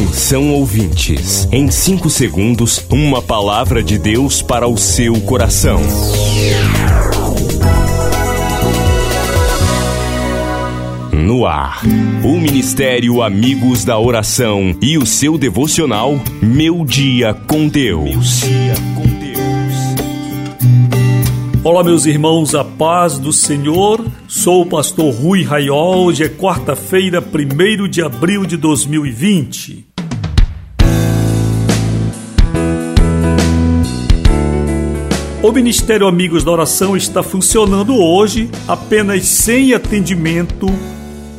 Atenção ouvintes, em 5 segundos, uma palavra de Deus para o seu coração. No ar, o Ministério Amigos da Oração e o seu devocional Meu Dia com Deus. Olá, meus irmãos, a paz do Senhor. Sou o pastor Rui Raiol. Hoje é quarta-feira, 1 de abril de 2020. O Ministério Amigos da Oração está funcionando hoje apenas sem atendimento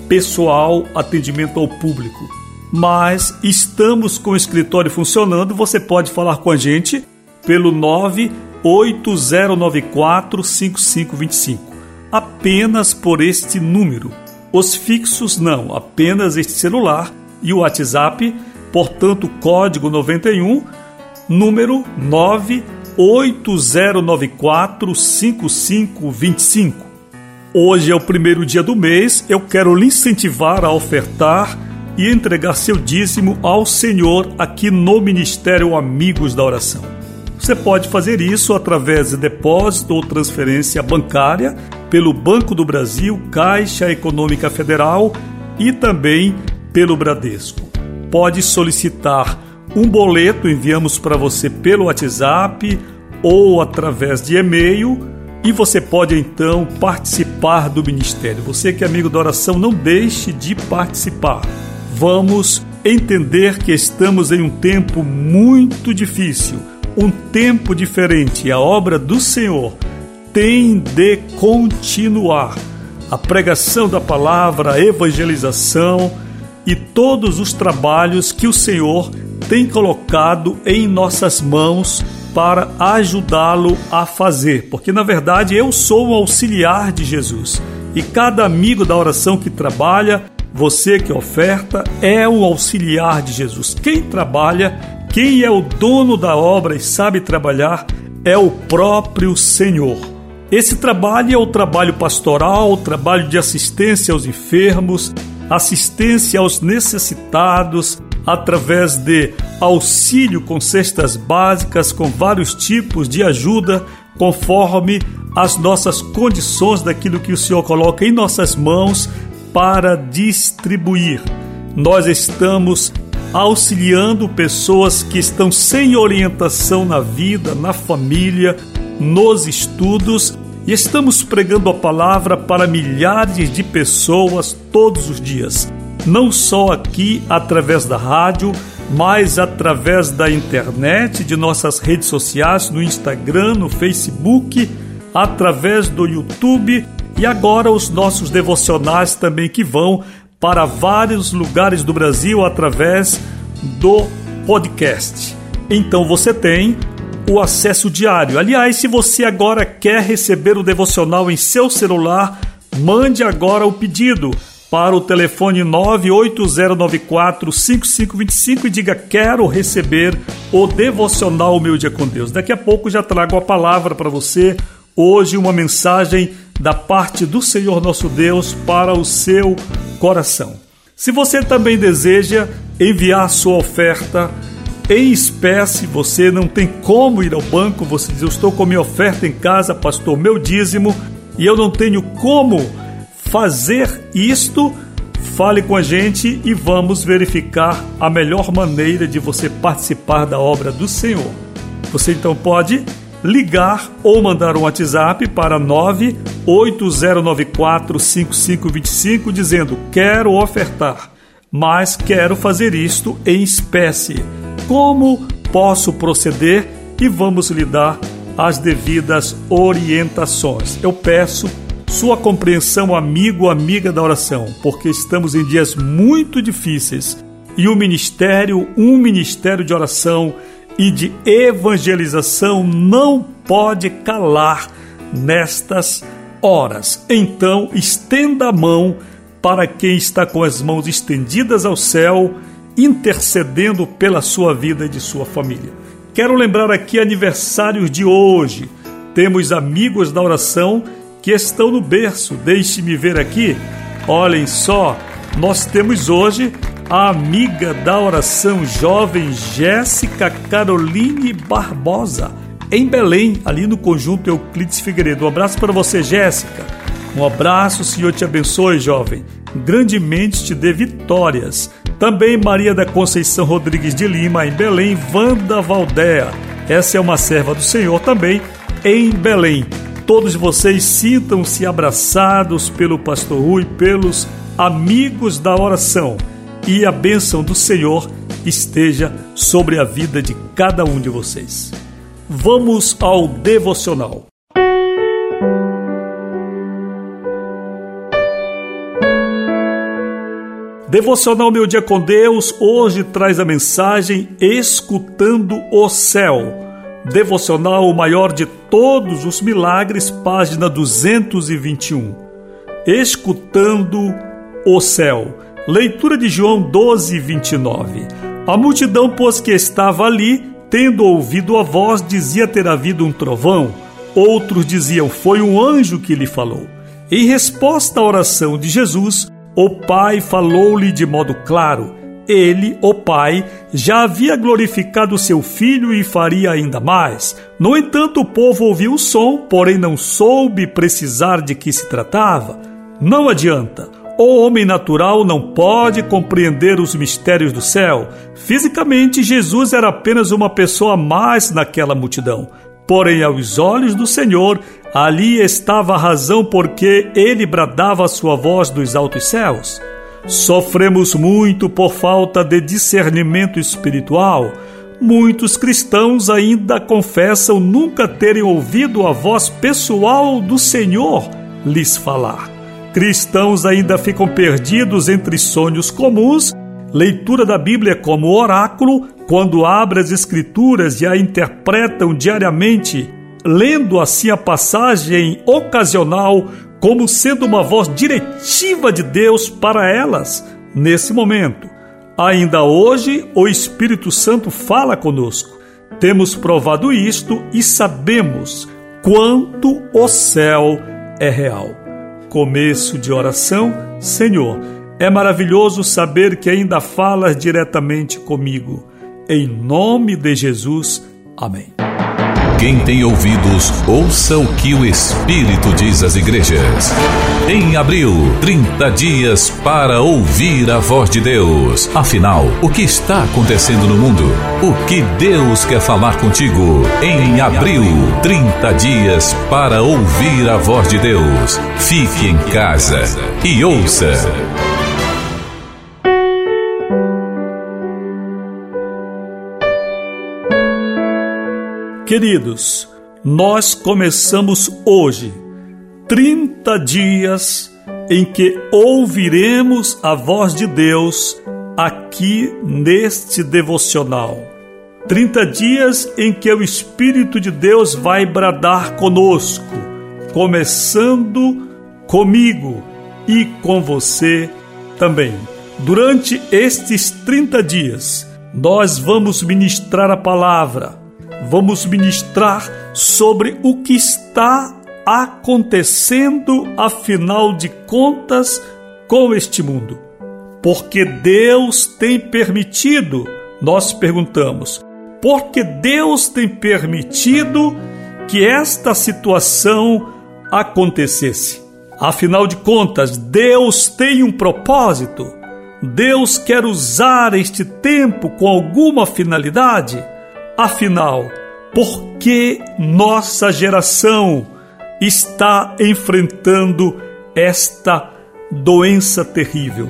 pessoal, atendimento ao público. Mas estamos com o escritório funcionando. Você pode falar com a gente pelo 9 8094 5525. Apenas por este número. Os fixos não, apenas este celular e o WhatsApp, portanto, código 91, número 98094 5525. Hoje é o primeiro dia do mês, eu quero lhe incentivar a ofertar e entregar seu dízimo ao Senhor aqui no Ministério Amigos da Oração. Você pode fazer isso através de depósito ou transferência bancária pelo Banco do Brasil, Caixa Econômica Federal e também pelo Bradesco. Pode solicitar um boleto, enviamos para você pelo WhatsApp ou através de e-mail e você pode então participar do ministério. Você que é amigo da oração, não deixe de participar. Vamos entender que estamos em um tempo muito difícil um tempo diferente. A obra do Senhor tem de continuar. A pregação da palavra, a evangelização e todos os trabalhos que o Senhor tem colocado em nossas mãos para ajudá-lo a fazer, porque na verdade eu sou um auxiliar de Jesus e cada amigo da oração que trabalha, você que oferta, é um auxiliar de Jesus. Quem trabalha quem é o dono da obra e sabe trabalhar é o próprio Senhor. Esse trabalho é o trabalho pastoral, o trabalho de assistência aos enfermos, assistência aos necessitados, através de auxílio com cestas básicas, com vários tipos de ajuda, conforme as nossas condições daquilo que o Senhor coloca em nossas mãos para distribuir. Nós estamos auxiliando pessoas que estão sem orientação na vida, na família, nos estudos e estamos pregando a palavra para milhares de pessoas todos os dias, não só aqui através da rádio, mas através da internet, de nossas redes sociais, no Instagram, no Facebook, através do YouTube e agora os nossos devocionais também que vão para vários lugares do Brasil através do podcast. Então você tem o acesso diário. Aliás, se você agora quer receber o devocional em seu celular, mande agora o pedido para o telefone 980945525 e diga quero receber o devocional Meu Dia com Deus. Daqui a pouco já trago a palavra para você. Hoje uma mensagem da parte do Senhor nosso Deus para o seu coração. Se você também deseja enviar sua oferta em espécie, você não tem como ir ao banco, você diz: Eu estou com minha oferta em casa, pastor, meu dízimo, e eu não tenho como fazer isto. Fale com a gente e vamos verificar a melhor maneira de você participar da obra do Senhor. Você então pode ligar ou mandar um WhatsApp para 980945525 dizendo: "Quero ofertar, mas quero fazer isto em espécie. Como posso proceder?" E vamos lhe dar as devidas orientações. Eu peço sua compreensão, amigo, amiga da oração, porque estamos em dias muito difíceis e o ministério, um ministério de oração e de evangelização não pode calar nestas horas. Então, estenda a mão para quem está com as mãos estendidas ao céu, intercedendo pela sua vida e de sua família. Quero lembrar aqui aniversários de hoje. Temos amigos da oração que estão no berço. Deixe-me ver aqui. Olhem só, nós temos hoje a amiga da oração jovem Jéssica Caroline Barbosa, em Belém, ali no conjunto Euclides Figueiredo. Um abraço para você, Jéssica. Um abraço, Senhor te abençoe, jovem. Grandemente te dê vitórias. Também Maria da Conceição Rodrigues de Lima, em Belém, Wanda Valdea. Essa é uma serva do Senhor também, em Belém. Todos vocês sintam-se abraçados pelo pastor Rui, pelos amigos da oração e a bênção do Senhor esteja sobre a vida de cada um de vocês. Vamos ao devocional. Devocional Meu Dia com Deus hoje traz a mensagem Escutando o Céu. Devocional o maior de todos os milagres, página 221. Escutando o Céu. Leitura de João 12, 29. A multidão, pois que estava ali, tendo ouvido a voz, dizia ter havido um trovão. Outros diziam, foi um anjo que lhe falou. Em resposta à oração de Jesus, o Pai falou-lhe de modo claro. Ele, o Pai, já havia glorificado seu filho e faria ainda mais. No entanto, o povo ouviu o som, porém não soube precisar de que se tratava. Não adianta. O homem natural não pode compreender os mistérios do céu. Fisicamente, Jesus era apenas uma pessoa a mais naquela multidão. Porém, aos olhos do Senhor, ali estava a razão porque ele bradava a sua voz dos altos céus. Sofremos muito por falta de discernimento espiritual. Muitos cristãos ainda confessam nunca terem ouvido a voz pessoal do Senhor lhes falar. Cristãos ainda ficam perdidos entre sonhos comuns, leitura da Bíblia como oráculo, quando abrem as Escrituras e a interpretam diariamente, lendo assim a passagem ocasional como sendo uma voz diretiva de Deus para elas nesse momento. Ainda hoje, o Espírito Santo fala conosco. Temos provado isto e sabemos quanto o céu é real começo de oração, Senhor, é maravilhoso saber que ainda falas diretamente comigo. Em nome de Jesus. Amém. Quem tem ouvidos, ouça o que o Espírito diz às igrejas. Em abril, 30 dias para ouvir a voz de Deus. Afinal, o que está acontecendo no mundo? O que Deus quer falar contigo? Em abril, 30 dias para ouvir a voz de Deus. Fique em casa e ouça. Queridos, nós começamos hoje 30 dias em que ouviremos a voz de Deus aqui neste devocional. 30 dias em que o Espírito de Deus vai bradar conosco, começando comigo e com você também. Durante estes 30 dias, nós vamos ministrar a palavra vamos ministrar sobre o que está acontecendo, afinal de contas, com este mundo. Porque Deus tem permitido, nós perguntamos, porque Deus tem permitido que esta situação acontecesse. Afinal de contas, Deus tem um propósito. Deus quer usar este tempo com alguma finalidade. Afinal, por que nossa geração está enfrentando esta doença terrível?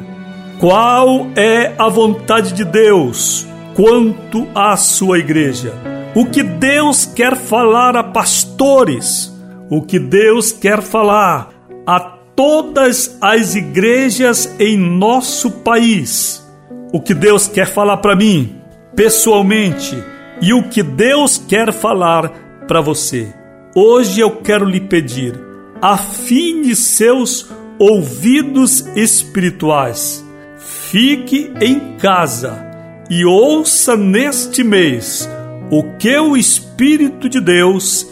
Qual é a vontade de Deus quanto à sua igreja? O que Deus quer falar a pastores? O que Deus quer falar a todas as igrejas em nosso país? O que Deus quer falar para mim, pessoalmente? E o que Deus quer falar para você. Hoje eu quero lhe pedir, afine seus ouvidos espirituais. Fique em casa e ouça neste mês o que o Espírito de Deus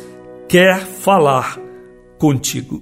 quer falar contigo.